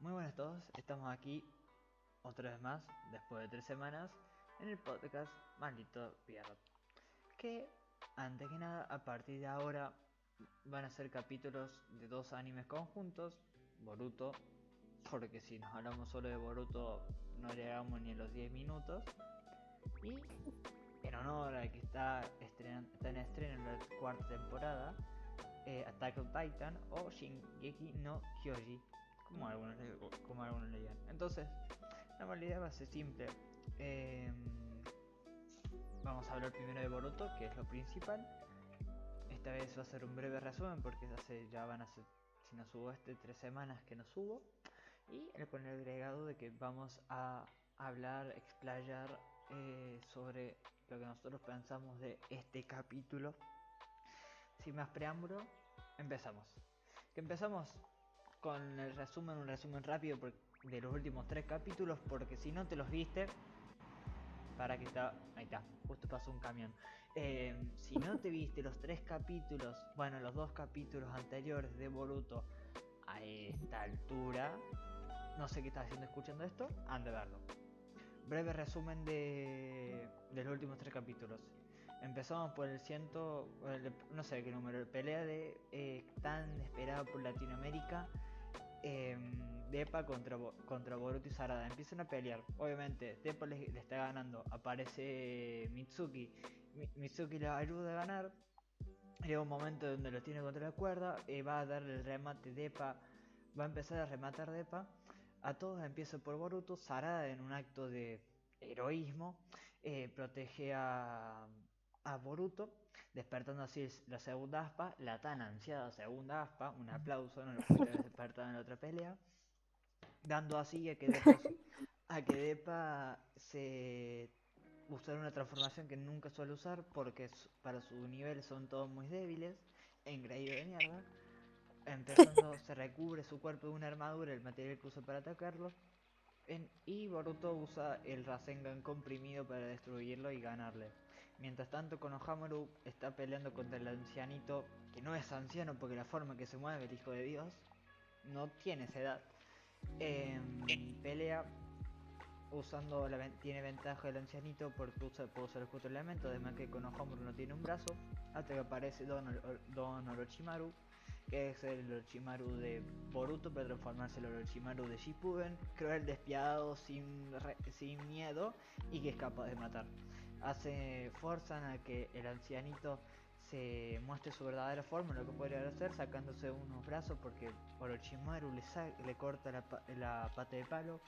Muy buenas a todos, estamos aquí otra vez más, después de tres semanas, en el podcast Maldito Pierrot. Que, antes que nada, a partir de ahora van a ser capítulos de dos animes conjuntos, Boruto, porque si nos hablamos solo de Boruto no llegamos ni a los 10 minutos, y en honor a que está, estrenan- está en estreno la cuarta temporada, eh, Attack on Titan o Shingeki no Kyoji, como algunos, le- como algunos le llaman. Entonces, la modalidad va a ser simple. Em, vamos a hablar primero de Boruto, que es lo principal. Esta vez va a ser un breve resumen porque ya van a ser, si no subo este, tres semanas que no subo. Y con el agregado de que vamos a hablar, explayar eh, sobre lo que nosotros pensamos de este capítulo. Sin más preámbulo, empezamos. Que empezamos con el resumen, un resumen rápido de los últimos tres capítulos, porque si no te los viste, para que está, ahí está, justo pasó un camión. Eh, si no te viste los tres capítulos, bueno, los dos capítulos anteriores de Boruto a esta altura, no sé qué estás haciendo escuchando esto, anda a verlo. Breve resumen de, de los últimos tres capítulos. Empezamos por el ciento, el- no sé qué número, pelea de eh, tan esperada por Latinoamérica. Em, Depa contra, contra Boruto y Sarada. Empiezan a pelear. Obviamente, Depa le, está ganando. Aparece Mitsuki. Mi- Mitsuki le ayuda a ganar. Llega un momento donde lo tiene contra la cuerda. eh, va a darle el remate Depa. Va a empezar a rematar Depa. A todos empieza por Boruto. Sarada en un acto de heroísmo. eh, protege a, a Boruto. Despertando así la segunda aspa. La tan ansiada segunda aspa. Un aplauso. No lo puede despertar en la otra pelea. Dando así a que Depa, a que Depa se usar una transformación que nunca suele usar porque para su nivel son todos muy débiles, engreído de mierda. Empezando se recubre su cuerpo de una armadura, el material que usa para atacarlo. En- y Boruto usa el Rasengan comprimido para destruirlo y ganarle. Mientras tanto Konohamaru está peleando contra el ancianito, que no es anciano porque la forma que se mueve el hijo de Dios no tiene esa edad. Em, pelea usando la tiene ventaja el ancianito porque usa, puede usar el justo elemento, además que Konohamaru no tiene un brazo, hasta que aparece Don, Oro- Don Orochimaru, que es el Orochimaru de Boruto para transformarse en el Orochimaru de Shippuden, cruel, despiadado, sin, sin miedo y que es capaz de matar. Hace, forzan a que el ancianito se muestre su verdadera forma, lo que podría hacer, sacándose unos brazos porque Orochimaru le, le corta la, pa- la pata de palo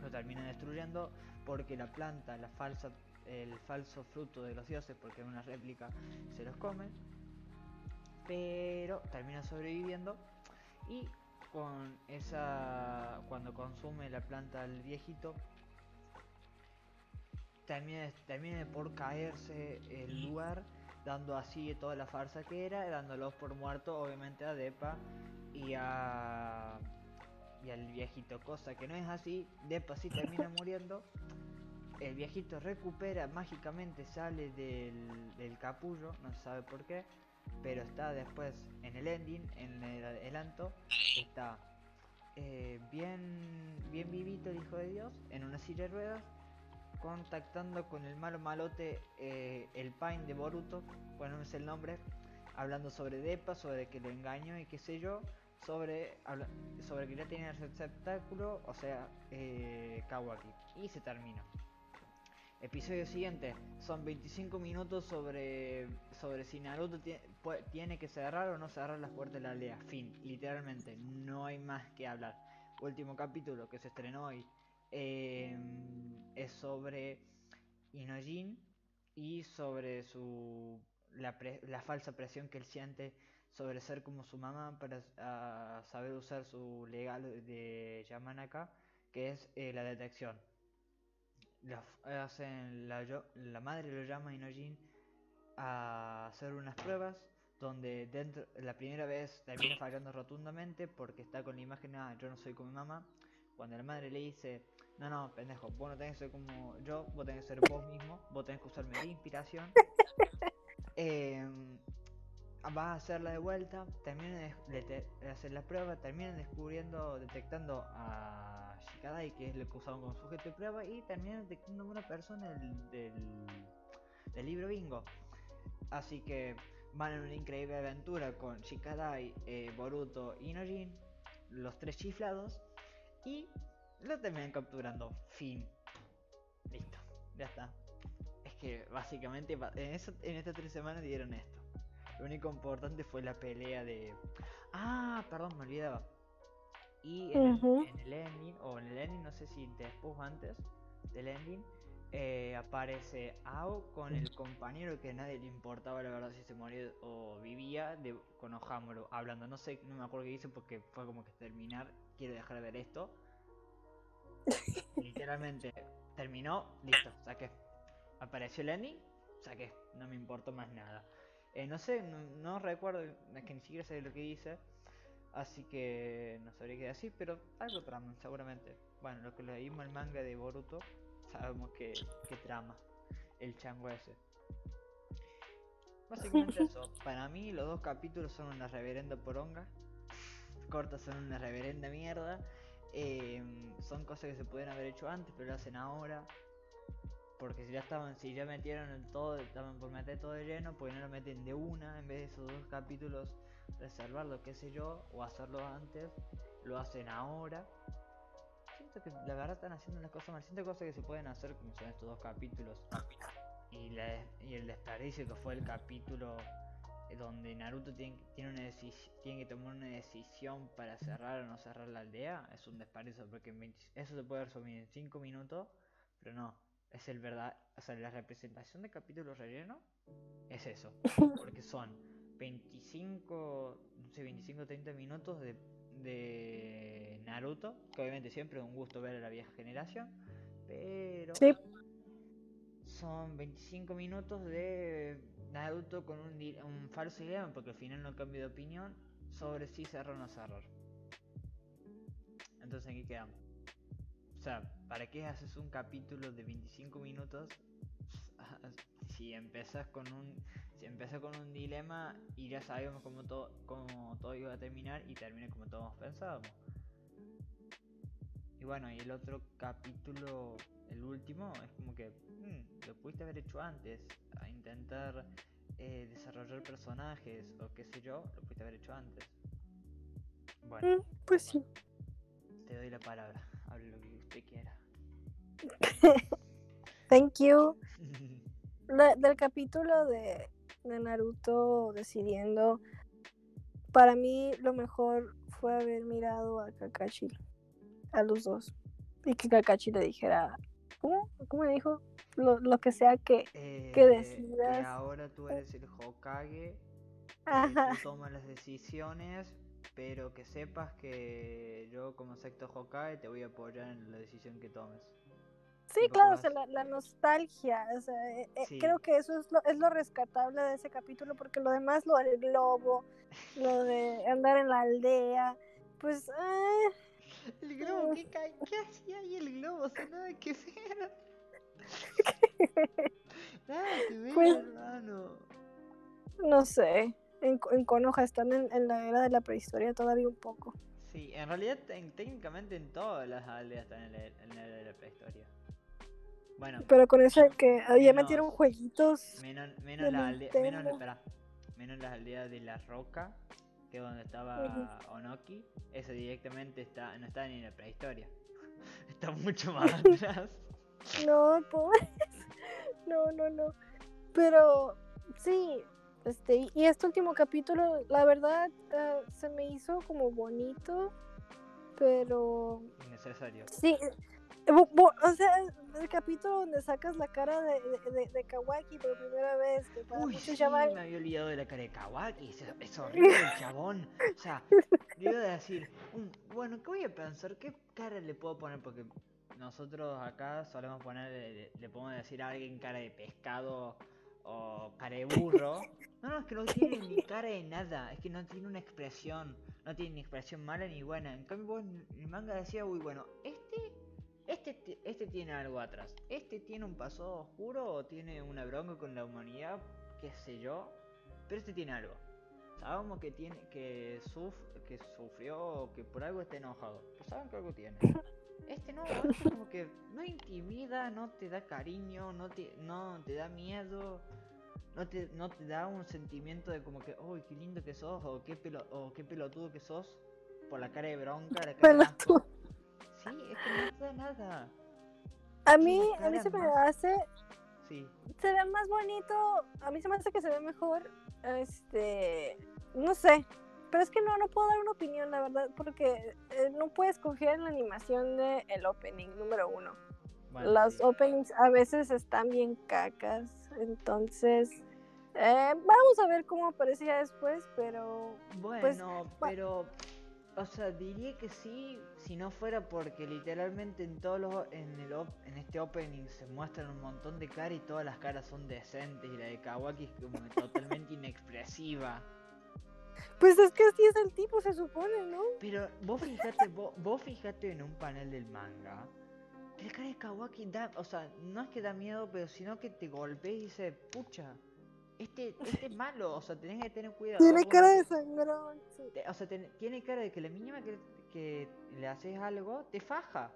lo termina destruyendo porque la planta, la falsa, el falso fruto de los dioses, porque es una réplica, se los come. Pero termina sobreviviendo y con esa, cuando consume la planta el viejito, termina, termina por caerse el lugar, dando así toda la farsa que era, dándolos por muerto obviamente a Depa y a y al viejito, cosa que no es así, Depa sí termina muriendo, el viejito recupera mágicamente, sale del, del capullo, no se sabe por qué, pero está después en el ending, en el adelanto, está eh, bien, bien vivito el hijo de Dios, en una silla de ruedas, contactando con el malo malote, eh, el Pain de Boruto, bueno, no es el nombre, hablando sobre Depa, sobre que lo engañó y qué sé yo, sobre, sobre que ya tiene el receptáculo, o sea, eh, Kawaki. Y se termina. Episodio siguiente, son 25 minutos sobre, sobre si Naruto tiene que cerrar o no cerrar las puertas de la aldea. Fin, literalmente, no hay más que hablar. Último capítulo que se estrenó hoy eh, es sobre Inojin y sobre su la, falsa presión que él siente sobre ser como su mamá para ah, saber usar su legal de Yamanaka, que es eh, la detección. La, hacen la, madre lo llama Inojin a hacer unas pruebas donde dentro la primera vez termina fallando rotundamente porque está con la imagen ah, yo no soy como mi mamá cuando la madre le dice no no pendejo vos no tenés que ser como yo vos tenés que ser vos mismo vos tenés que usarme de inspiración Em, va a hacerla de vuelta, terminan de, de- de hacer la prueba, terminan descubriendo, detectando a Shikadai, que es lo que usaban como sujeto de prueba, y terminan detectando a una persona del, del, del libro bingo. Así que van en una increíble aventura con Shikadai, eh, Boruto y Nojin, los tres chiflados, y lo terminan capturando. Fin. Listo, ya está. Es que básicamente en, eso- en estas tres semanas dieron esto. Lo único importante fue la pelea de. Ah, perdón, me olvidaba. Y en, el- Ujú. en el ending, o en el ending, no sé si después o antes del ending, eh, aparece Ao con el compañero que a nadie le importaba la verdad si se moría o vivía, de, con Ohamuro hablando. No sé, no me acuerdo qué dice porque fue como que terminar, quiero dejar de ver esto. Literalmente terminó, listo, saqué. Apareció el ending, saqué, no me importó más nada. Eh, no sé, no, no recuerdo, es que ni siquiera sé lo que dice. Así que no sabría qué decir, pero algo trama, seguramente. Bueno, lo que leímos el manga de Boruto, sabemos que, que trama el chango ese. Básicamente eso. Para mí los dos capítulos son una reverenda poronga. Cortos son una reverenda mierda. Em, son cosas que se pueden haber hecho antes, pero lo hacen ahora. Porque si ya estaban, si ya metieron el todo, estaban por meter todo de lleno, porque no lo meten de una en vez de esos dos capítulos, reservarlo, qué sé yo, o hacerlo antes, lo hacen ahora. Siento que la verdad están haciendo las cosas mal. Siento cosas que se pueden hacer como son estos dos capítulos. Y, la- y el desperdicio que fue el capítulo eh, donde Naruto tiene, tiene, una decis- tiene que tomar una decisión para cerrar o no cerrar la aldea, es un desperdicio porque en 20 eso se puede resumir en 5 minutos, pero no, es el verdad, o sea, la representación de capítulos relleno es eso, porque son 25, no sé, 25 30 minutos de, de Naruto, que obviamente siempre es un gusto ver a la vieja generación, pero Sí. son 25 minutos de Naruto con un, un falso dilema, porque al final no cambia de opinión sobre si cerrar o no cerrar. Entonces aquí quedamos. O sea, ¿para qué haces un capítulo de 25 minutos si empezas con un si empiezas con un dilema y ya sabemos cómo todo cómo todo iba a terminar y termina como todos pensábamos? Y bueno, y el otro capítulo, el último, es como que mm, lo pudiste haber hecho antes, a intentar eh, desarrollar personajes o qué sé yo, lo pudiste haber hecho antes. Bueno, Mm, Pues sí. te doy la palabra, hable lo que usted quiera. Thank you. La- del capítulo de, de Naruto decidiendo, para mí lo mejor fue haber mirado a Kakashi, a los dos, y que Kakashi le dijera, ¿cómo? ¿Cómo le dijo? Lo, lo que sea que... Eh, decidas. Que ahora tú eres el Hokage, Ajá, tú tomas las decisiones, pero que sepas que yo como sexto Hokage te voy a apoyar en la decisión que tomes. sí, claro, o sea, la, la nostalgia, o sea, eh, eh, Sí. creo que eso es lo, es lo rescatable de ese capítulo, porque lo demás, lo del globo, lo de andar en la aldea, pues... eh, El globo, ¿qué, qué hacía ahí el globo? O sea, nada que ver. Nada que ver, Pues- hermano. No sé. En, en Konoha están en, en la era de la prehistoria todavía un poco. Sí, en realidad ten- técnicamente en todas las aldeas están en la, en la era de la prehistoria. Bueno, Pero con eso que ya Menos- metieron jueguitos. menos, menos, la aldea, menos, espera, menos las aldeas de la roca, que es donde estaba Onoki, eso directamente está, no está ni en la prehistoria. está mucho más atrás. No, pobres. No, no, no. Pero sí, este, y- este último capítulo, la verdad, ah, se me hizo como bonito. Pero Innecesario. sí. O sea, el capítulo donde sacas la cara de, de, Kawaki por primera vez, que para Uy, sí, me había olvidado de la cara de Kawaki, es, es horrible el chabón. O sea, le iba a decir, "Mm, bueno, ¿qué voy a pensar? ¿Qué cara le puedo poner? Porque nosotros acá solemos poner, le, le podemos decir a alguien cara de pescado o cara de burro. No, no, es que no tiene ni cara de nada, es que no tiene una expresión, no tiene ni expresión mala ni buena. En cambio, vos en el manga decía, uy, bueno, este este, este tiene algo atrás. Este tiene un pasado oscuro o tiene una bronca con la humanidad, qué sé yo. Pero este tiene algo. sabemos que tiene, que suf, que sufrió, o que por algo está enojado. Pues saben que algo tiene. Este no, este como que no intimida, no te da cariño, no te, no te da miedo, no te, no te da un sentimiento de como que, uy, qué lindo que sos, o qué, pelo, o qué pelotudo que sos, por la cara de bronca, la cara de. Sí, es que no da nada. A mí, a mí se me más- hace, Sí, se ve más bonito, a mí se me hace que se ve mejor, este, no sé, pero es que no, no puedo dar una opinión, la verdad, porque eh, no puedes en la animación del el opening número uno. bueno, Los sí. openings a veces están bien cacas, entonces eh, vamos a ver cómo aparece ya después, pero Bueno, pues, bu- pero, o sea, diría que sí, si no fuera porque literalmente en todos los, en el op- en este opening se muestran un montón de caras y todas las caras son decentes y la de Kawaki es como totalmente inexpresiva. pues es que así es el tipo, se supone, ¿no? Pero vos fijate, vos, vos fijate en un panel del manga. que La cara de Kawaki da, o sea, no es que da miedo, pero sino que te golpea y dice, pucha, este, este es malo, o sea, tenés que tener cuidado. Tiene cara de sangrón. sí. o sea, ten- tiene cara de que la mínima que, que le haces algo, te faja.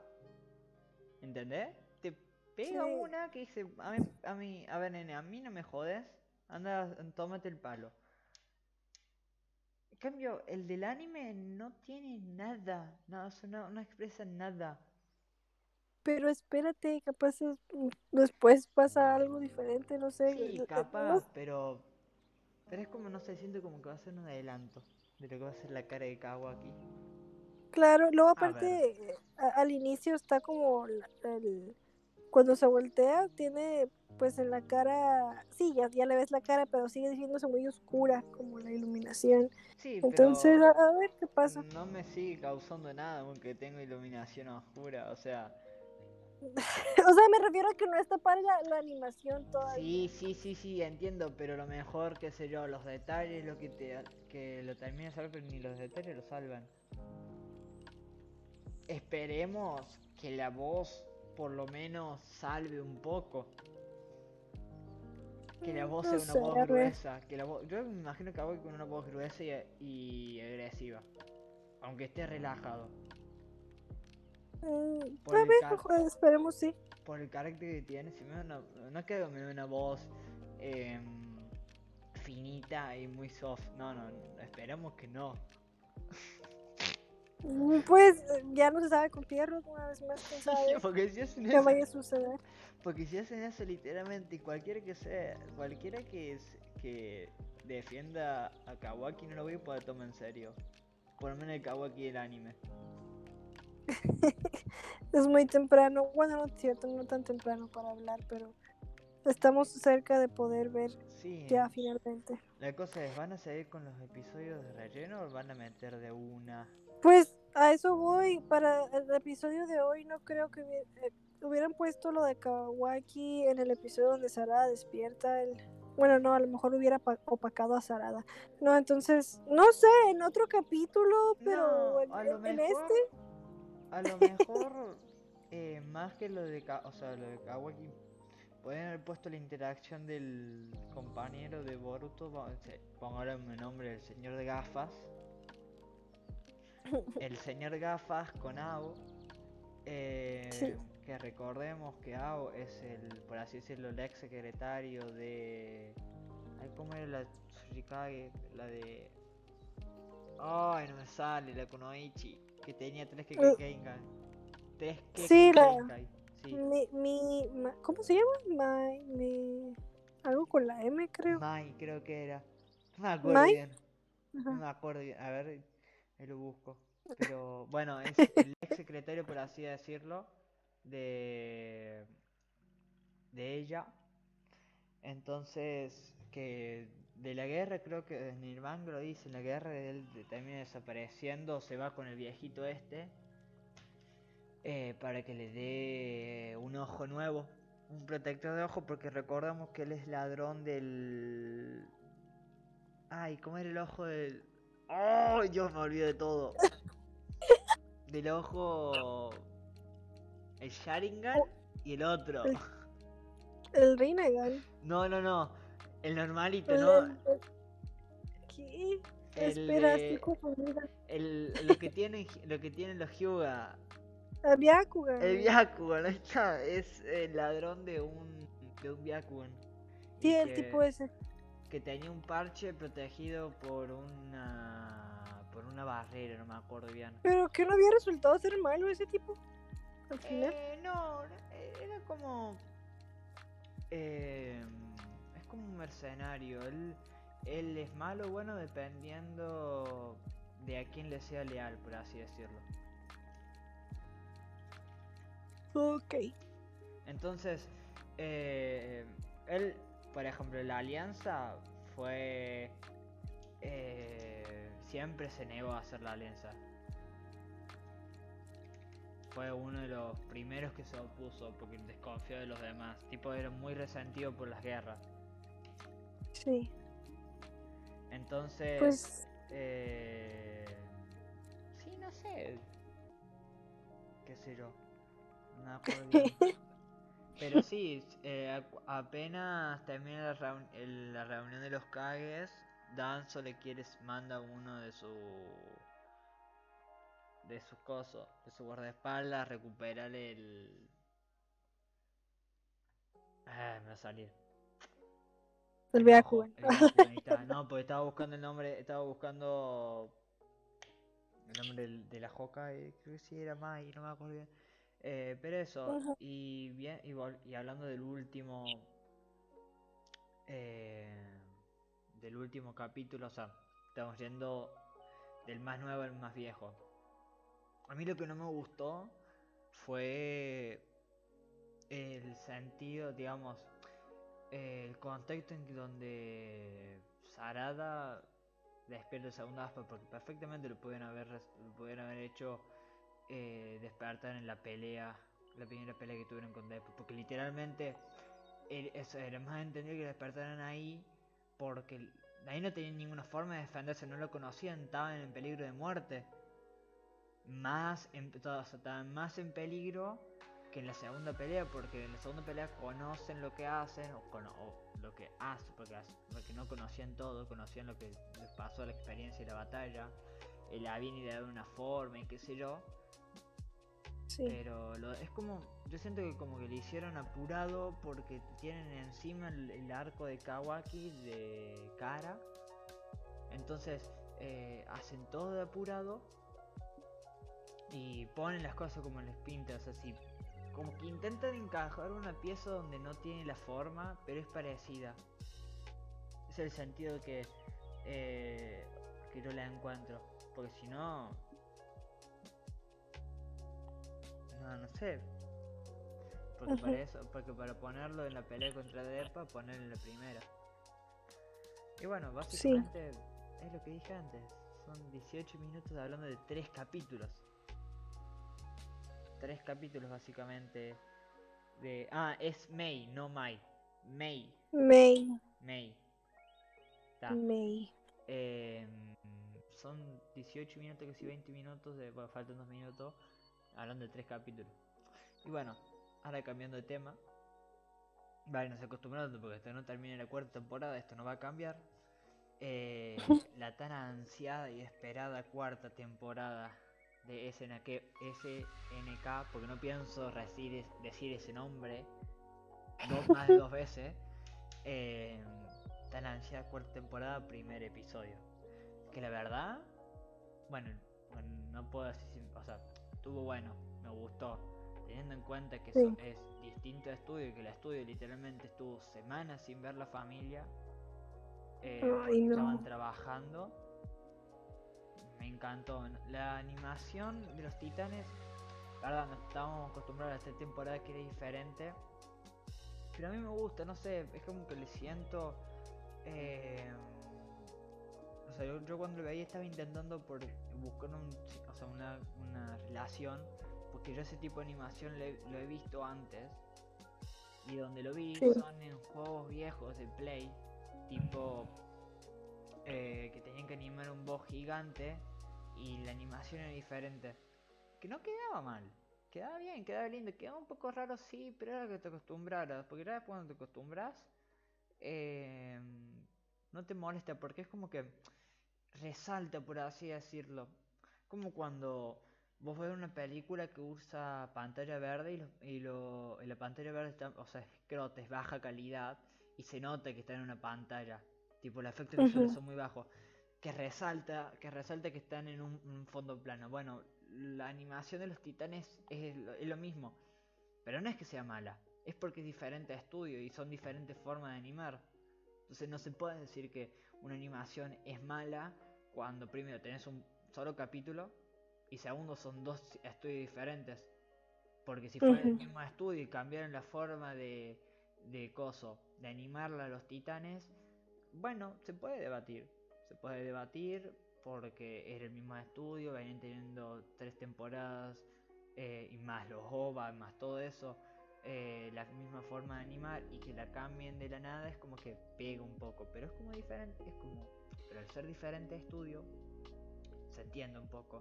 ¿Entendés? Te pega Sí. una que dice, a mí, a mí, a ver, nene, a mí no me jodes, anda, tómate el palo. En cambio, el del anime no tiene nada, no, o sea, no, no expresa nada. Pero espérate, capaz mm, después pasa algo diferente, no sé. Sí, eh, capaz, no pero, pero es como, no sé, siento como que va a ser un adelanto de lo que va a ser la cara de Kawaki. Claro, luego aparte eh, a- al inicio está como el- cuando se voltea tiene pues en la cara, sí, ya, ya le ves la cara, pero sigue viéndose muy oscura como la iluminación. Sí, Entonces, pero... a, a ver qué pasa. No me sigue causando nada aunque tengo iluminación oscura, o sea, O sea, me refiero a que no está para la, la animación todavía. sí, sí, sí, sí, entiendo, pero lo mejor, qué sé yo, los detalles, lo que te que lo termina salvar, pero ni los detalles lo salvan. Esperemos que la voz por lo menos salve un poco. Que la Mm, voz no sea una voz gruesa, que la voz, yo me imagino que voy con una voz gruesa y, y agresiva, aunque esté relajado. Mm, a ver, esperemos sí. por el carácter que tiene, si me una, no es que me dé una voz em, finita y muy soft, no, no, no, esperemos que no. Mm, Pues eh, ya no se sabe con Pierrot una vez más, quién sabe porque si hacen qué eso, vaya a suceder. porque si hacen eso literalmente, cualquiera que sea, cualquiera que, es- que defienda a Kawaki no lo voy a poder tomar en serio. Por lo menos el Kawaki del anime. Es muy temprano, bueno, no es cierto, no tan temprano para hablar, pero estamos cerca de poder ver Sí, ya finalmente. la cosa es, ¿van a seguir con los episodios de relleno o van a meter de una? Pues a eso voy, para el episodio de hoy no creo que eh, hubieran puesto lo de Kawaki en el episodio donde Sarada despierta el... Bueno, no, a lo mejor hubiera pa- opacado a Sarada. No, entonces, no sé, en otro capítulo, pero No, en- en mejor, este... a lo mejor, eh, más que lo de, Ka- o sea, lo de Kawaki, pueden haber puesto la interacción del compañero de Boruto, pongámosle el nombre, el señor de gafas, el señor gafas con Ao, eh, Sí. que recordemos que Ao es el, por así decirlo, el ex secretario de, ay, ¿cómo era la Tsurikage? La de, ay, no me sale, la Kunoichi, que tenía tres Eh, Kekkeikan, tres sí, la- sí. Mi, mi, ¿cómo se llama? Mi, mi- algo con la M, creo. Mai, creo que era. No me acuerdo Mai. bien. No me acuerdo bien. A ver, ahí lo busco. Pero bueno, es el ex secretario, por así decirlo, de, de ella. Entonces, que de la guerra, creo que manga lo dice, en la guerra él termina desapareciendo, se va con el viejito este. eh, para que le dé un ojo nuevo, un protector de ojo, porque recordamos que él es ladrón del... Ay, ¿cómo era el ojo del...? ¡Ay, Dios, me olvidé de todo! Del ojo... El Sharingan y el otro. El- El Rinnegan. No, no, no. El normalito, ¿no? el- ¿Qué? Espera, estoy confundida. el, lo que tienen lo que tienen los Hyuga. El Byakugan. El Byakugan, ahí está, es el ladrón de un de un Byakugan. Sí, el que- tipo ese. que tenía un parche protegido por una por una barrera, no me acuerdo bien. Pero que no había resultado ser malo ese tipo. Al final. Eh, no, era como. eh, como un mercenario. Él, él es malo o bueno dependiendo de a quién le sea leal, por así decirlo. Ok. Entonces, eh, él, por ejemplo, la alianza fue. eh, siempre se negó a hacer la alianza. Fue uno de los primeros que se opuso porque desconfió de los demás. Tipo, era muy resentido por las guerras. Sí. Entonces. Pues Eh... Sí, no sé. Qué sé yo. No. Pero sí, eh, apenas termina la, reun- el- la reunión de los Kages, Danzo le quiere manda uno de su de sus cosos, de su guardaespaldas, a recuperar el Ah, me va a salir. Byakugan. el Byakugan, ahí está. No, porque estaba buscando el nombre, estaba buscando el nombre de la Joca, creo que sí era Mai, no me acuerdo bien. Eh, pero eso, y bien, y hablando del último eh, del último capítulo, o sea, estamos yendo del más nuevo al más viejo. A mí lo que no me gustó fue el sentido, digamos, el contexto en donde Sarada despierta el segundo aspa, porque perfectamente lo pueden haber, lo pueden haber hecho eh, despertar en la pelea, la primera pelea que tuvieron con Deadpool, porque literalmente era más entendido que despertaran ahí, porque ahí no tenían ninguna forma de defenderse, no lo conocían, estaban en peligro de muerte. Más en, estaban más en peligro que en la segunda pelea, porque en la segunda pelea conocen lo que hacen, o, cono- o lo que hacen, porque, porque no conocían todo, conocían lo que les pasó, la experiencia y la batalla, el habían ideado de una forma y qué sé yo. Sí. Pero lo- es como, yo siento que como que le hicieron apurado porque tienen encima el, el arco de Kawaki de cara. Entonces eh, hacen todo de apurado y ponen las cosas como les pinta. O sea, si, como que intentan encajar una pieza donde no tiene la forma, pero es parecida. Es el sentido que, eh, que yo la encuentro. Porque si no, no, no sé. Porque para eso, porque para ponerlo en la pelea contra Depa, ponerlo en la primera. Y bueno, básicamente es lo que dije antes. Son 18 minutos hablando de tres capítulos. Tres capítulos básicamente de... Ah, es May, no Mai. May, May. May. Ta. May. Eh, son 18 minutos, casi 20 minutos, de, bueno, faltan 2 minutos, hablando de tres capítulos. Y bueno, ahora cambiando de tema. Vale, nos acostumbrando porque hasta no termine la cuarta temporada, esto no va a cambiar. Eh, la tan ansiada y esperada cuarta temporada de SNK, SNK porque no pienso decir, decir ese nombre dos, más de dos veces. Eh, tan ansiada cuarta temporada, primer episodio. Que la verdad, bueno, no puedo decir, sin- o sea, estuvo bueno, me gustó. Teniendo en cuenta que Sí. eso es distinto a estudio, que el estudio literalmente estuvo semanas sin ver la familia. eh, Ay, porque no. estaban trabajando. Me encantó. La animación de los titanes, la verdad, no estábamos acostumbrados a esta temporada que era diferente. Pero a mí me gusta, no sé, es como que le siento. eh, o sea, yo, yo cuando lo veía estaba intentando por buscar un, o sea, una, una relación. Porque yo ese tipo de animación le- lo he visto antes. Y donde lo vi Sí. son en juegos viejos de Play. Tipo. eh, que tenían que animar un boss gigante. Y la animación era diferente. Que no quedaba mal. Quedaba bien, quedaba lindo. Quedaba un poco raro, sí, pero era que te acostumbraras. Porque ya cuando te acostumbras, eh, no te molesta. Porque es como que resalta, por así decirlo. Como cuando vos ves una película que usa pantalla verde y, lo, y, lo, y la pantalla verde está, o sea, creo que es baja calidad y se nota que está en una pantalla. Tipo, los efectos visuales son muy bajos. Que resalta, que resalta que están en un, un fondo plano. Bueno, la animación de los titanes es lo, es lo, mismo. Pero no es que sea mala. Es porque es diferente estudio y son diferentes formas de animar. Entonces no se puede decir que una animación es mala cuando primero tenés un solo capítulo y segundo son dos estudios diferentes. Porque si fuera uh -huh. el mismo estudio y cambiaran la forma de, de coso, de animarla a los titanes, bueno, se puede debatir. Se puede debatir porque es el mismo estudio, venían teniendo tres temporadas eh, y más los OVA, más todo eso, eh, la misma forma de animar y que la cambien de la nada es como que pega un poco, pero es como diferente, es como, pero al ser diferente estudio, se entiende un poco,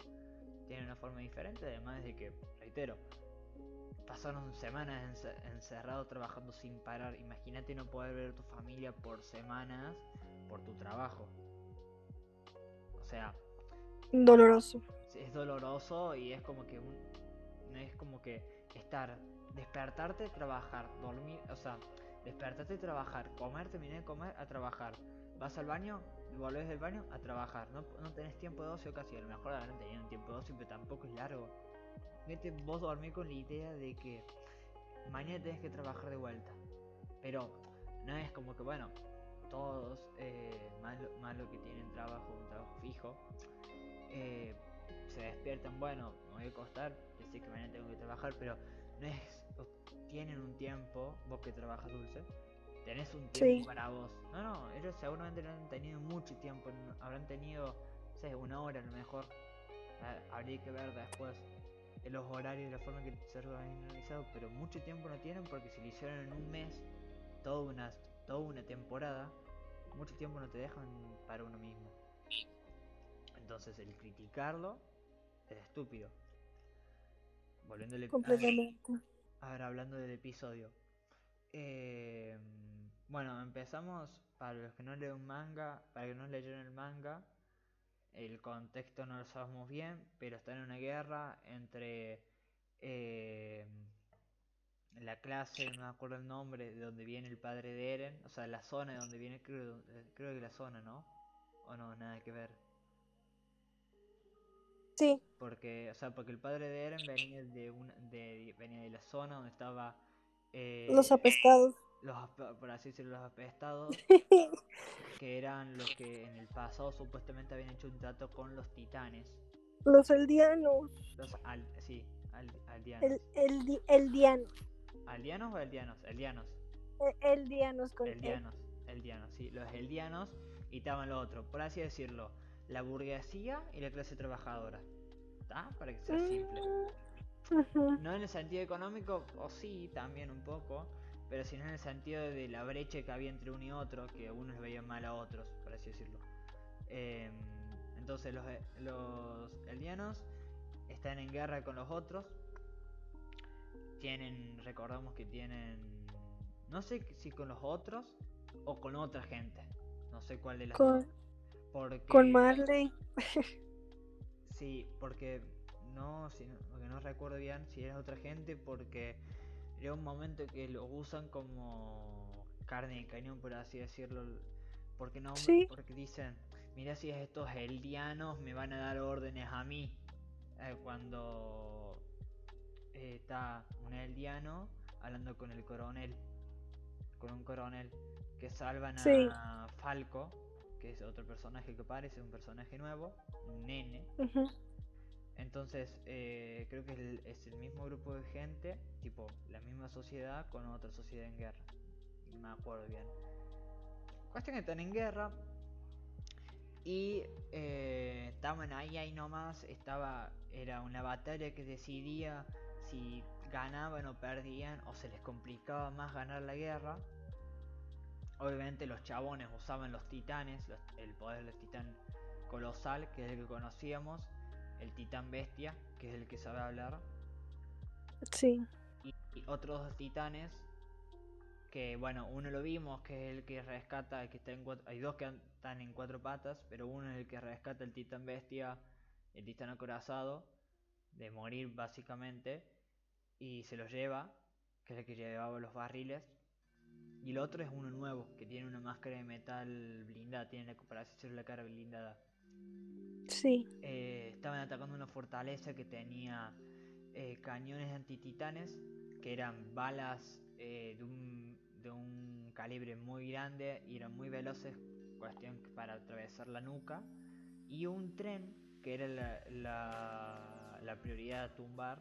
tiene una forma diferente, además de que, reitero, pasaron semanas encerrados trabajando sin parar, imagínate no poder ver a tu familia por semanas por tu trabajo. O sea, doloroso. Es doloroso y es como que un, es como que estar, despertarte, trabajar, dormir, o sea, despertarte, trabajar, comer, terminar de comer, a trabajar. Vas al baño, volvés del baño, a trabajar. No, no tenés tiempo de ocio casi, a lo mejor habrán tenido un tiempo de ocio, pero tampoco es largo. Vete vos dormir con la idea de que mañana tenés que trabajar de vuelta. Pero no es como que, bueno, todos, eh, más, lo, más lo que tienen trabajo, un trabajo fijo, eh, se despiertan, bueno, me voy a acostar, decir que mañana tengo que trabajar, pero no es, tienen un tiempo, vos que trabajas dulce, tenés un tiempo sí. para vos. No, no, ellos seguramente no han tenido mucho tiempo, habrán tenido, sé, una hora a lo mejor. Habría que ver después los horarios y la forma que se han organizado, pero mucho tiempo no tienen porque si lo hicieron en un mes, toda una, toda una temporada, mucho tiempo no te dejan para uno mismo. Entonces el criticarlo es estúpido. Volviéndole Completamente. A ver, hablando del episodio. Eh, bueno, empezamos para los que no leen manga, para que no leyeron el manga. El contexto no lo sabemos bien, pero está en una guerra entre eh, la clase, no me acuerdo el nombre, de donde viene el padre de Eren, o sea, la zona de donde viene, creo, creo que la zona, ¿no? O no, nada que ver. Sí. Porque, o sea, porque el padre de Eren venía de una, de, venía de la zona donde estaba eh, los apestados. Los, por así decirlo, los apestados, que eran los que en el pasado supuestamente habían hecho un trato con los titanes. Los eldianos. Los al, sí, al, aldianos. El, el, eldianos. ¿Aldianos o eldianos? Eldianos. El, eldianos con Eldianos, eldianos, sí. Los eldianos y estaban lo otro, por así decirlo la burguesía y la clase trabajadora. ¿Está? Para que sea simple. No en el sentido económico, o sí, también un poco, pero sino en el sentido de la brecha que había entre uno y otro, que unos veían mal a otros, por así decirlo. Eh, entonces los, los eldianos están en guerra con los otros. Tienen, recordamos que tienen, no sé si con los otros o con otra gente. No sé cuál de las con... dos. Porque... Con Marley. sí, porque no, si no, porque no recuerdo bien si era otra gente, porque era un momento que lo usan como carne de cañón, por así decirlo. Porque no, ¿Sí? porque dicen, mira si estos eldianos me van a dar órdenes a mí. Eh, cuando está un eldiano hablando con el coronel, con un coronel, que salvan sí. a Falco que es otro personaje que aparece, un personaje nuevo, un nene. Uh -huh. Entonces, eh, creo que es el, es el, mismo grupo de gente, tipo la misma sociedad con otra sociedad en guerra. No me acuerdo bien. Cuestión que están en guerra. Y eh, estaban ahí, ahí nomás. Estaba, era una batalla que decidía si ganaban o perdían, o se les complicaba más ganar la guerra. Obviamente los chabones usaban los titanes, los, el poder del titán colosal, que es el que conocíamos, el titán bestia, que es el que sabe hablar. Sí. Y, y otros dos titanes, que bueno, uno lo vimos, que es el que rescata, el que está en cuatro, hay dos que están en cuatro patas, pero uno es el que rescata el titán bestia, el titán acorazado, de morir básicamente, y se los lleva, que es el que llevaba los barriles. Y el otro es uno nuevo, que tiene una máscara de metal blindada, tiene para hacer la cara blindada. Sí. Eh, estaban atacando una fortaleza que tenía eh, cañones antititanes, que eran balas eh, de, un, de un calibre muy grande y eran muy veloces, cuestión para atravesar la nuca. Y un tren, que era la, la, la prioridad a tumbar,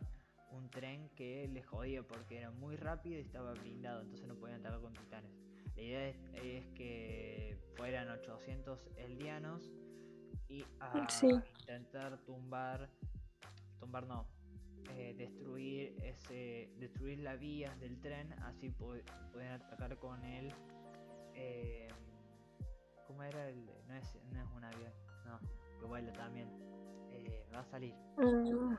un tren que les jodía porque era muy rápido y estaba blindado, entonces no podían atacar con titanes. La idea es, es que fueran 800 eldianos y a Sí. intentar tumbar, tumbar no, eh, destruir ese, destruir las vías del tren, así pueden atacar con él. Eh, ¿Cómo era el? No es, no es un avión, no, que vuela también. Eh, va a salir. Mm,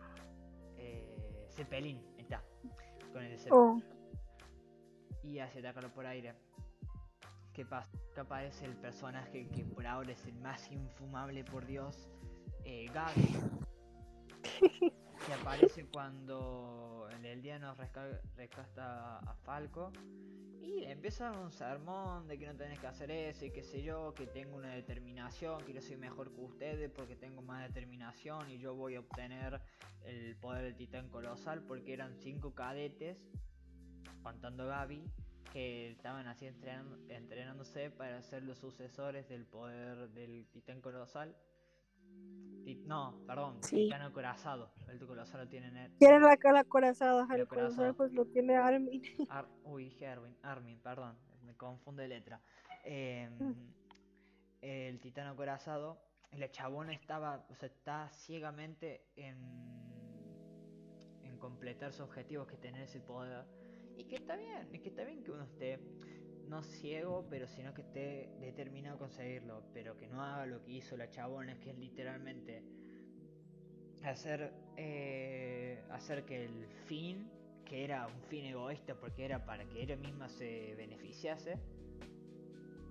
Eh, Zeppelin, está. Con el Zeppelin. oh, Y así atacarlo por aire. ¿Qué pasa? Que aparece el personaje que por ahora es el más infumable, por Dios, eh, Gaby. que aparece cuando el Eldiano resca- rescata a Falco. Y le empieza a dar un sermón de que no tenés que hacer eso y qué sé yo, que tengo una determinación, que yo soy mejor que ustedes porque tengo más determinación y yo voy a obtener el poder del titán colosal porque eran cinco cadetes contando Gaby, que estaban así entrenándose para ser los sucesores del poder del titán colosal. No, perdón, Sí. titán acorazado. El colosal lo tiene Ned. Tiene la cara corazada, El acorazado. pues lo tiene Armin. Ar- Uy, dije Armin, Armin, perdón, me confunde de letra. Em, Mm. el titán acorazado, la chabona estaba, o sea, está ciegamente en, en completar sus objetivos, que tener ese poder. Y que está bien, y que está bien que uno esté no ciego, pero sino que esté determinado a conseguirlo, pero que no haga lo que hizo la chabona, que es literalmente hacer, eh, hacer que el fin, que era un fin egoísta porque era para que ella misma se beneficiase,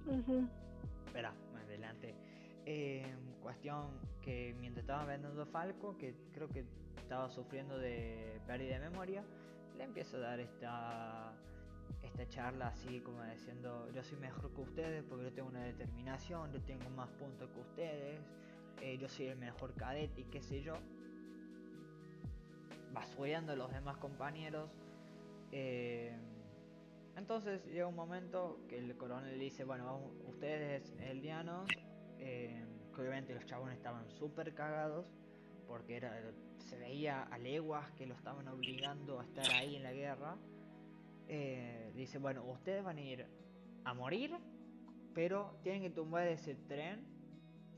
Ujú. espera, más adelante, eh, cuestión que mientras estaba vendiendo Falco, que creo que estaba sufriendo de pérdida de memoria, le empieza a dar esta esta charla así como diciendo yo soy mejor que ustedes porque yo tengo una determinación, yo tengo más puntos que ustedes, eh, yo soy el mejor cadete y qué sé yo. Basureando a los demás compañeros. eh, entonces llega un momento que el coronel dice, bueno, vamos, ustedes eldianos, eh, que obviamente los chabones estaban súper cagados, porque era, se veía a leguas que lo estaban obligando a estar ahí en la guerra. Eh, dice, bueno, ustedes van a ir a morir, pero tienen que tumbar ese tren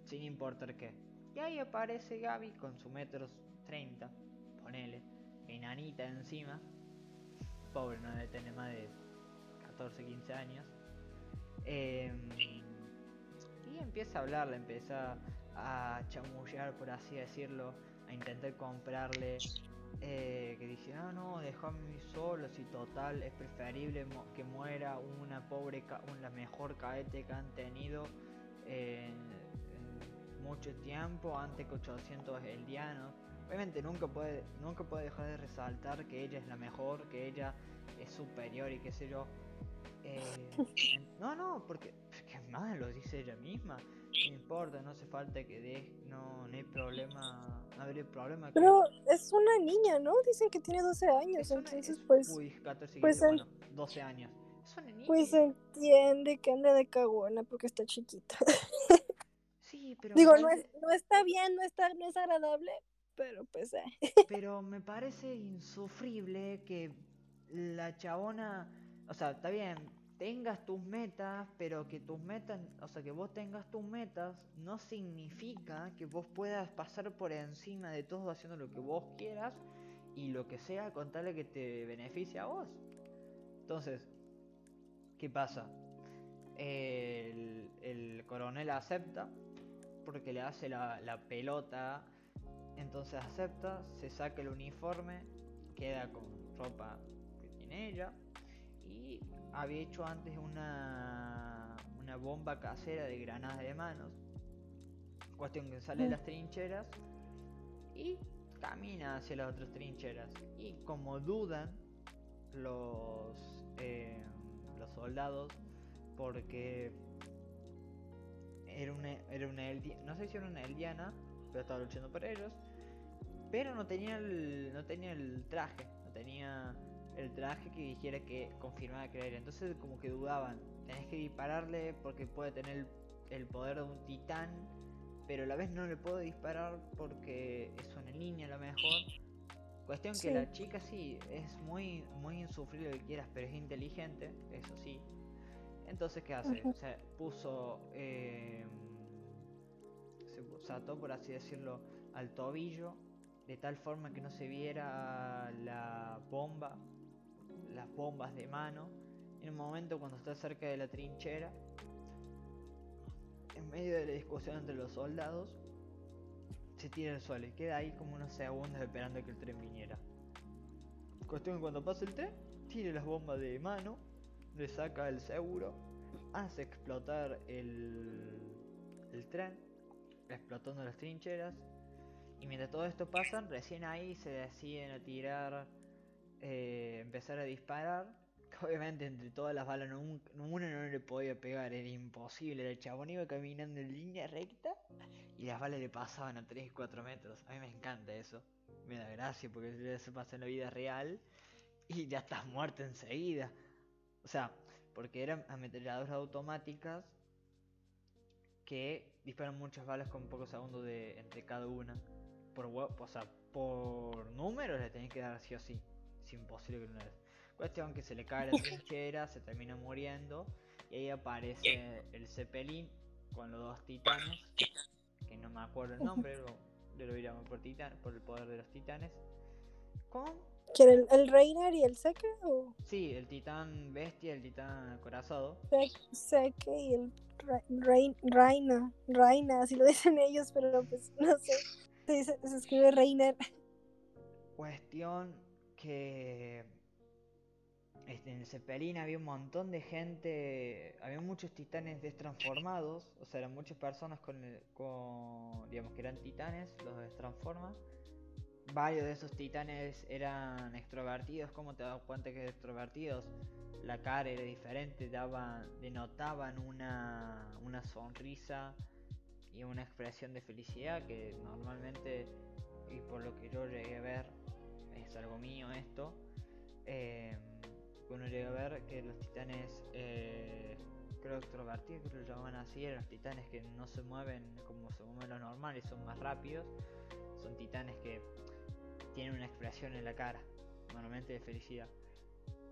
sin importar qué. Y ahí aparece Gaby con su metros 30, ponele, enanita encima. Pobre, no debe tener más de 14, 15 años. Em, y empieza a hablarle, empieza a chamullar, por así decirlo, a intentar comprarle. Eh, que dice, ah, no, déjame solo, si total es preferible que muera una pobre, ca- una mejor cadete que han tenido en, en mucho tiempo, antes que 800 eldianos. Obviamente nunca puede, nunca puede dejar de resaltar que ella es la mejor, que ella es superior y qué sé yo. Eh, no, no, porque, es más, lo dice ella misma. No importa, no hace falta que de, no, no hay problema, no habría problema que... Pero es una niña, ¿no? Dicen que tiene 12 años, una- entonces es- pues, Uy, 14, pues 15, el- bueno, 12 años. Es una niña. pues entiende que anda de cagona porque está chiquita. Sí, pero Digo, no, es, no está bien, no, está, no es agradable, pero pues eh. Pero me parece insufrible que la chabona, o sea, está bien, tengas tus metas, pero que tus metas, o sea, que vos tengas tus metas, no significa que vos puedas pasar por encima de todo haciendo lo que vos quieras y lo que sea con tal de que te beneficie a vos. Entonces, ¿qué pasa? El, el coronel acepta porque le hace la, la pelota entonces acepta, se saca el uniforme, queda con ropa que tiene ella había hecho antes una, una bomba casera de granadas de manos. Cuestión que sale de las trincheras y camina hacia las otras trincheras. Y como dudan los, eh, los soldados, porque era una, era una no sé si era una eldiana, pero estaba luchando por ellos. Pero no tenía el, no tenía el traje, no tenía el traje que dijera que confirmaba que era. Entonces como que dudaban, tenés que dispararle porque puede tener el poder de un titán, pero a la vez no le puedo disparar porque es una niña a lo mejor. Cuestión que la chica sí, es muy, muy insufrible lo que quieras, pero es inteligente, eso sí. Entonces, ¿qué hace? O sea, puso... Eh, se ató, por así decirlo, al tobillo, de tal forma que no se viera la bomba, las bombas de mano. En un momento cuando está cerca de la trinchera, en medio de la discusión entre los soldados, se tira al suelo y queda ahí como unos segundos esperando que el tren viniera. Cuestión cuando pasa el tren, tire las bombas de mano, le saca el seguro, hace explotar el, el tren, explotando las trincheras. Y mientras todo esto pasa, recién ahí se deciden a tirar, eh, empezar a disparar. obviamente entre todas las balas, no, una no le podía pegar, era imposible. El chabón iba caminando en línea recta y las balas le pasaban a 3 4 metros. A mí me encanta eso. Me da gracia porque eso pasa en la vida real y ya estás muerto enseguida. O sea, porque eran ametralladoras automáticas que disparan muchas balas con pocos segundos de entre cada una. Por o sea, por número le tenés que dar así o sí. Es imposible que no es. Cuestión que se le cae la trinchera, se termina muriendo. Y ahí aparece el Zeppelin con los dos titanes. Que no me acuerdo el nombre, lo, lo por titán, por el poder de los titanes. Con ¿Quién el, el Reiner y el Seque? O? Sí, el titán bestia, el titán acorazado. Seque y el Reina, Reina, así lo dicen ellos, pero pues no sé. Se, se escribe Reiner. Cuestión que este, en el Zeppelin había un montón de gente, había muchos titanes destransformados, o sea, eran muchas personas con, digamos que eran titanes, los destransforman varios de esos titanes eran extrovertidos. ¿Cómo te das cuenta que extrovertidos? La cara era diferente, daban, denotaban una, una sonrisa y una expresión de felicidad que normalmente, y por lo que yo llegué a ver, es algo mío esto. Eh, uno llega a ver que los titanes, eh, creo que lo llamaban así, eran los titanes que no se mueven como se mueven los normales, son más rápidos. Son titanes que tienen una expresión en la cara, normalmente de felicidad.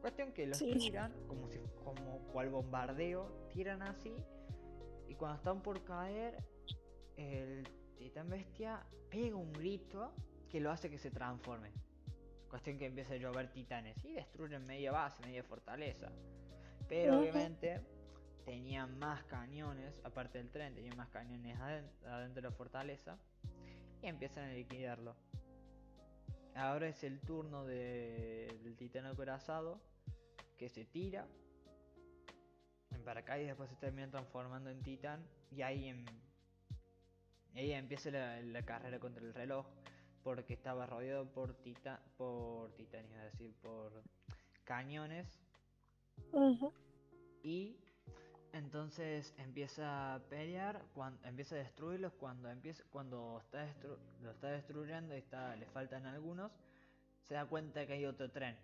Cuestión que los tiran como si como cual bombardeo, tiran así y cuando están por caer el titán bestia pega un grito que lo hace que se transforme. Cuestión que empieza a llover titanes y destruyen media base, media fortaleza. Pero obviamente tenían más cañones, aparte del tren, tenían más cañones adentro de la fortaleza y empiezan a liquidarlo. Ahora es el turno del titán acorazado que se tira en paracaídas, después se termina transformando en titán y ahí, en, ahí empieza la, carrera contra el reloj porque estaba rodeado por titán, por titanes, es decir, por cañones y entonces empieza a pelear, cuando, empieza a destruirlos cuando empieza, cuando está lo está destruyendo y está, le faltan algunos, se da cuenta que hay otro tren.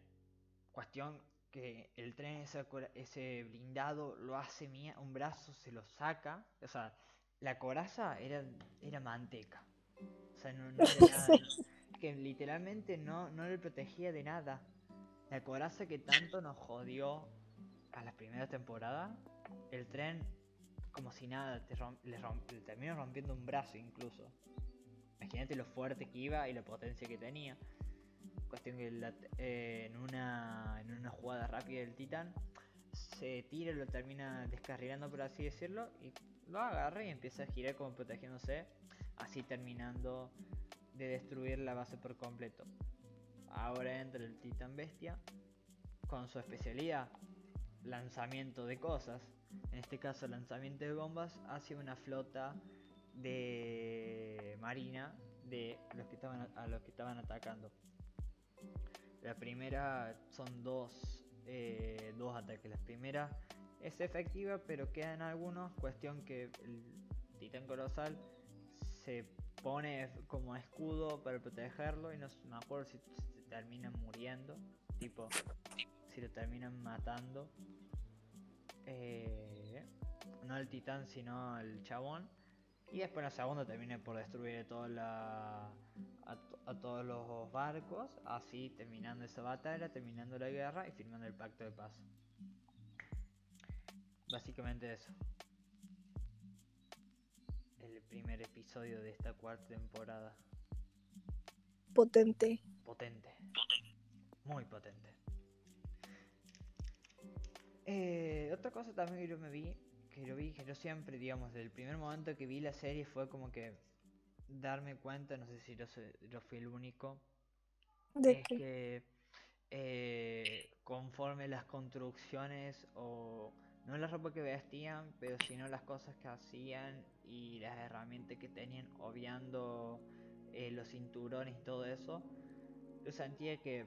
Cuestión que el tren ese, ese blindado lo hace mía, un brazo se lo saca, o sea, la coraza era, era manteca. Sea, no, era nada, que literalmente no, no le protegía de nada. La coraza que tanto nos jodió a la primera temporada el tren, como si nada, te le, terminó rompiendo un brazo incluso. Imagínate lo fuerte que iba y la potencia que tenía. Cuestión que eh, en, una, en una jugada rápida del titán se tira y lo termina descarrilando, por así decirlo, y lo agarra y empieza a girar como protegiéndose, así terminando de destruir la base por completo. Ahora entra el titán bestia con su especialidad, lanzamiento de cosas, en este caso lanzamiento de bombas, hacia una flota de marina de los que estaban a los que estaban atacando. La primera son dos, eh, dos ataques. La primera es efectiva, pero quedan algunos. Cuestión que el titán colosal se pone como escudo para protegerlo y no me acuerdo si se terminan muriendo. Tipo, si lo terminan matando. Eh, no el titán, sino el chabón. Y después la segunda termina por destruir toda la, a, todos los barcos, así terminando esa batalla, terminando la guerra y firmando el pacto de paz. Básicamente eso. Primer episodio de esta cuarta temporada. Potente. Potente. Muy potente. Eh, otra cosa también que yo me vi que lo vi, que yo siempre, digamos, desde el primer momento que vi la serie fue como que darme cuenta, no sé si yo, yo fui el único, ¿De que eh, conforme las construcciones o no la ropa que vestían, pero sino las cosas que hacían y las herramientas que tenían, obviando eh, los cinturones y todo eso, yo sentía que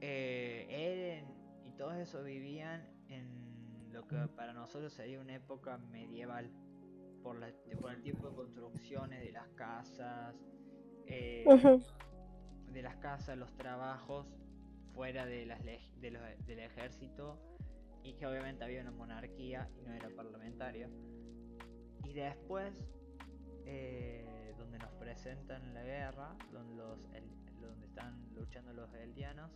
eh, Eren y todo eso vivían en lo que para nosotros sería una época medieval, por, la, por el tipo de construcciones de las casas, eh, de las casas, los trabajos fuera de las de los, del ejército y que obviamente había una monarquía y no era parlamentario. Y después, eh, donde nos presentan la guerra, donde, están luchando los eldianos,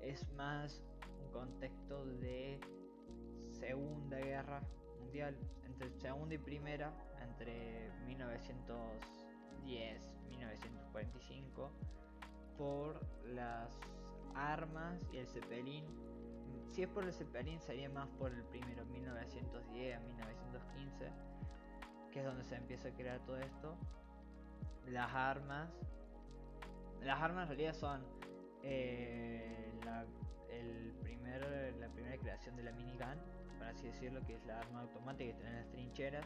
es más un contexto de Segunda Guerra Mundial, entre Segunda y Primera, entre 1910 1945, por las armas y el Zeppelin. Si es por el Zeppelin, sería más por el primero, 1910 1915, que es donde se empieza a crear todo esto. Las armas, las armas en realidad son eh, la, el primer, la primera creación de la minigun, para así decirlo, que es la arma automática que tienen las trincheras,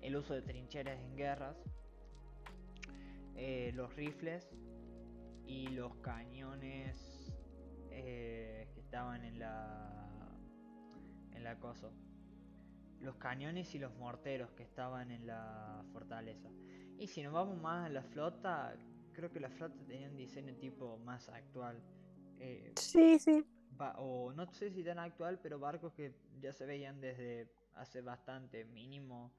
el uso de trincheras en guerras, eh, los rifles y los cañones eh, que estaban en la en la cosa los cañones y los morteros que estaban en la fortaleza. Y si nos vamos más a la flota creo que la flota tenía un diseño tipo más actual. Eh, sí sí. o no sé si tan actual, pero barcos que ya se veían desde hace bastante, mínimo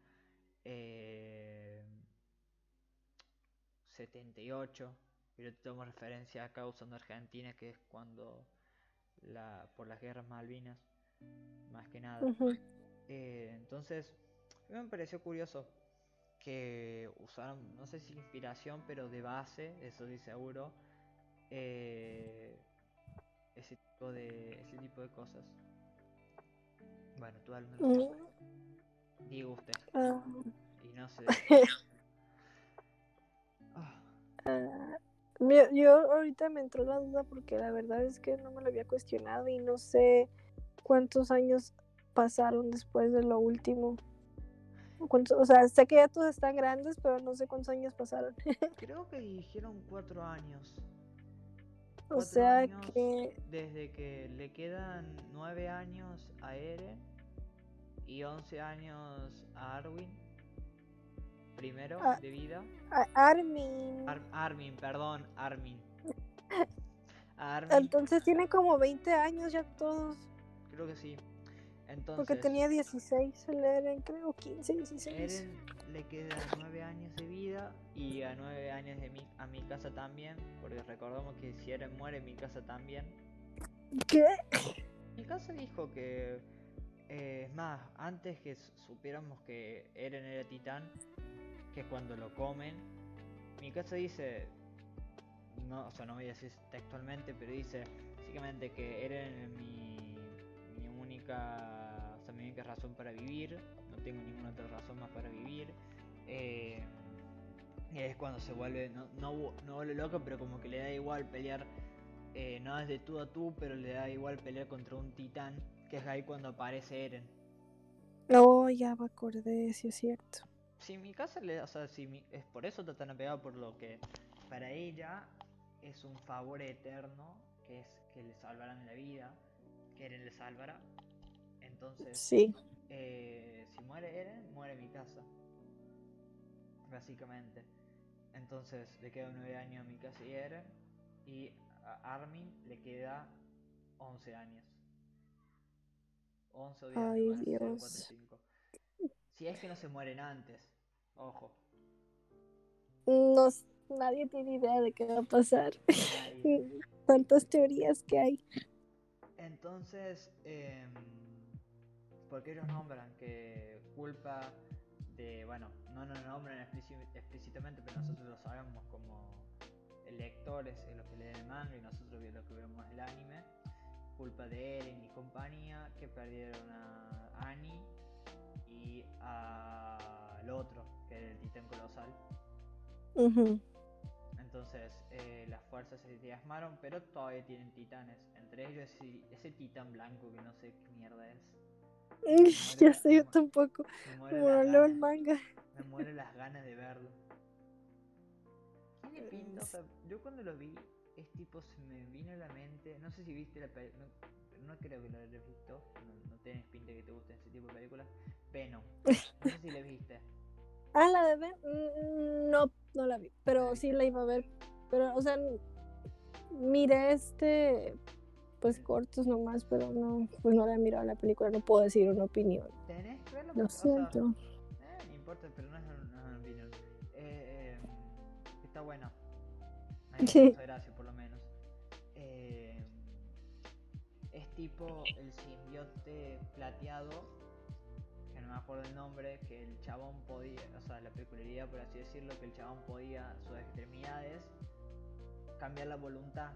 78, eh, pero tomo referencia acá usando Argentina, que es cuando la, por las guerras Malvinas, más que nada. Eh, entonces, me pareció curioso que usaron, no sé si inspiración, pero de base, eso sí seguro, eh, ese de ese tipo de cosas. Bueno, tú al menos. Mm. Digo usted. Ah. Y no sé. Ah. Ah, yo, ahorita me entró la duda porque la verdad es que no me lo había cuestionado y no sé cuántos años pasaron después de lo último. o sea, sé que ya todos están grandes, pero no sé cuántos años pasaron. Creo que dijeron cuatro años. O sea que... Desde que le quedan 9 años a Eren y 11 años a Arwin. Primero ah, de vida. Armin. Armin, perdón, Armin. Armin. Entonces tiene como 20 años ya todos. Creo que sí. Porque tenía 16 el Eren, creo 15, 16. Eren le quedan 9 años de vida y a 9 años de mi, a mi casa también, porque recordamos que si Eren muere, mi casa también. ¿Qué? Mi casa dijo que, eh, es más, antes que supiéramos que Eren era titán, que cuando lo comen, mi casa dice, no, o sea, no voy a decir textualmente, pero dice básicamente que Eren es mi, mi única que razón para vivir, no tengo ninguna otra razón más para vivir. Eh, y es cuando se vuelve, no, no, vuelve loco, pero como que le da igual pelear eh, no es de tú a tú, pero le da igual pelear contra un titán, que es ahí cuando aparece Eren. Oh, ya me acordé, sí es cierto. Si mi casa le, o sea, si mi- es por eso está tan apegado por lo que para ella es un favor eterno, que es que le salvarán la vida, que Eren le salvará. Entonces, Sí. eh, si muere Eren, muere mi casa. Básicamente. Entonces le quedan 9 años a mi casa y Eren. Y a Armin le queda 11 años. 11 o 10 Ay, igual, 0, 4, Dios. 5. Si es que no se mueren antes. Ojo. No, nadie tiene idea de qué va a pasar. Tantas teorías que hay. Entonces, eh, porque ellos nombran que culpa de, bueno, no nos nombran explíci- explícitamente, pero nosotros lo sabemos como lectores, eh, los que leen el manga y nosotros los que vemos el anime, culpa de Eren y compañía que perdieron a Annie y al otro, que era el titán colosal. Entonces eh, las fuerzas se diezmaron, pero todavía tienen titanes. Entre ellos ese, ese titán blanco que no sé qué mierda es. ya sé, yo tampoco. Como leo el manga. me muero las ganas de verlo. Tiene pinta, o sea, yo cuando lo vi, es tipo, se me vino a la mente, no sé si viste la película, no, no creo que lo hayas visto, no, no tienes pinta que te gusten ese tipo de películas. Venom, no sé si la viste. Ah, la de Ben. mm, No, no la vi. Pero sí la iba a ver. Pero, o sea, miré este. Pues cortos nomás, pero no, pues no la he mirado la película, no puedo decir una opinión. Tenés que verlo, Lo sea, siento. Eh, no importa, pero no es, una opinión. Eh, eh, está bueno. A mí me Sí. causó gracia, por lo menos. Eh, es tipo el simbionte plateado, que no me acuerdo el nombre, que el chabón podía, o sea, la peculiaridad, por así decirlo, que el chabón podía, sus extremidades, cambiar la voluntad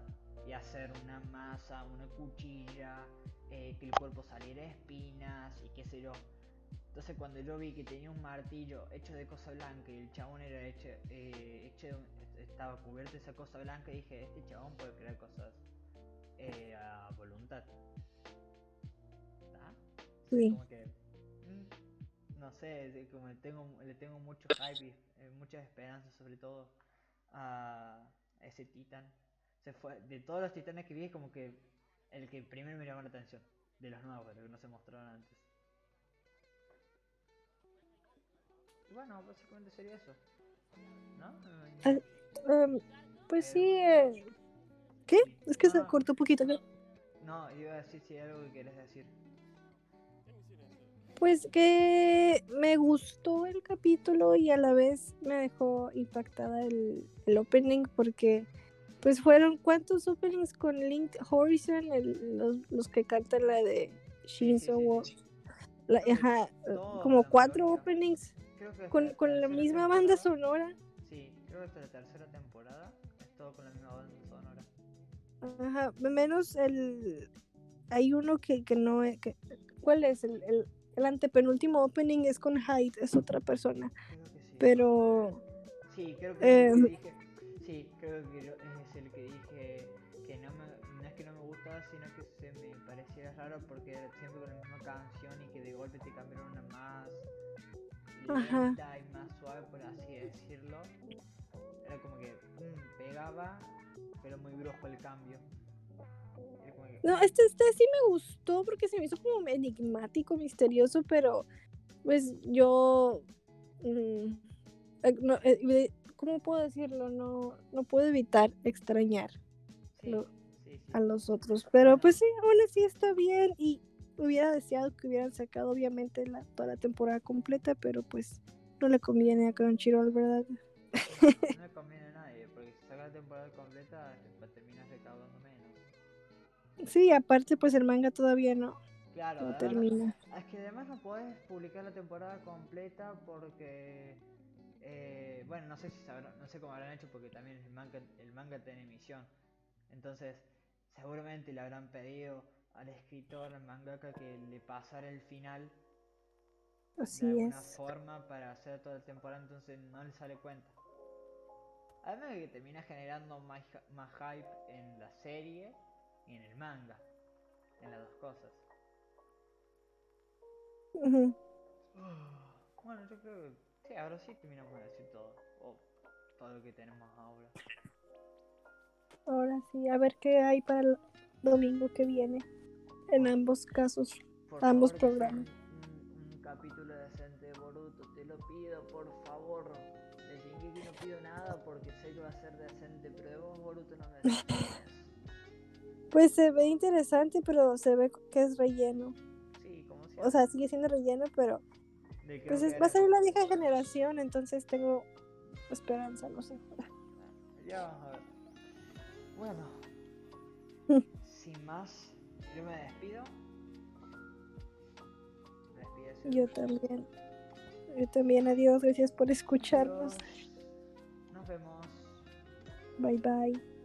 y hacer una masa, una cuchilla, eh, que el cuerpo saliera espinas y qué sé yo. Entonces cuando yo vi que tenía un martillo hecho de cosa blanca y el chabón era hecho, eh, hecho estaba cubierto de esa cosa blanca, dije, este chabón puede crear cosas eh, a voluntad. ¿Está? Sí. Como que, mm, no sé, como le tengo, le tengo mucho hype y eh, muchas esperanzas sobre todo a ese titán. Se fue, de todos los titanes que vi es como que el que primero me llamó la atención, de los nuevos, de los que no se mostraron antes. Y bueno, básicamente sería eso. ¿No? Eh, Ah, Em, pues sí. eh, ¿Qué? Es que se Ah. cortó un poquito. ¿no? No, iba a decir si hay algo que quieres decir. Pues que me gustó el capítulo y a la vez me dejó impactada el, el opening porque pues fueron cuántos openings con Link Horizon, el- los, los que cantan la de Shinzo sí, sí, ajá, como cuatro openings Creo que hasta con, con la misma banda sonora. Sí, creo que hasta la tercera temporada es todo con la misma banda sonora. Ajá, menos el hay uno que, que no es que ¿cuál es? El, el, el antepenúltimo opening es con Hyde, es otra persona, Creo que sí. pero Sí, creo que, Eh, dije. Sí, creo que raro porque siempre con la misma canción y que de golpe te cambiaron una más Ajá. lenta y más suave, por así decirlo. Era como que mm, pegaba, pero muy brusco el cambio. Que, No, este, este sí me gustó porque se me hizo como enigmático, misterioso, pero pues yo... mm, eh, no, eh, ¿Cómo puedo decirlo? No, no puedo evitar extrañar sí, lo-. A los otros. Pero pues sí, aún así está bien y hubiera deseado que hubieran sacado obviamente la, toda la temporada completa, pero pues no le conviene a Crunchyroll, ¿verdad? No le conviene a nadie, porque si saca la temporada completa, terminar recaudando menos. Sí, aparte pues el manga todavía no, Claro, no termina. Es que además no podés publicar la temporada completa porque, eh, bueno, no sé si sabrán, no sé cómo habrán hecho porque también el manga, el manga está en emisión. Entonces, seguramente le habrán pedido al escritor, al mangaka, que le pasara el final Así de alguna es. forma para hacer toda la temporada, entonces no le sale cuenta. Además de que termina generando más, más hype en la serie y en el manga. En las dos cosas. Bueno, yo creo que sí, ahora sí terminamos de decir todo. O todo lo que tenemos ahora. Ahora sí, a ver qué hay para el domingo que viene. En ambos casos. Por Ambos favor, sea programas. Un, un- capítulo decente de Boruto, te lo pido, por favor. De Shingeki no pido nada porque sé que va a ser decente, pero de vos, Boruto, no me Pues se ve interesante, pero se ve que es relleno. Sí, como O siempre. sea, sigue siendo relleno, pero pues es- va a ser la vieja generación, entonces tengo esperanza, no sé. Ya vamos a ver. Bueno, sin más, yo me despido. Yo también. Yo también, adiós, gracias por escucharnos. Adiós. Nos vemos. Bye bye.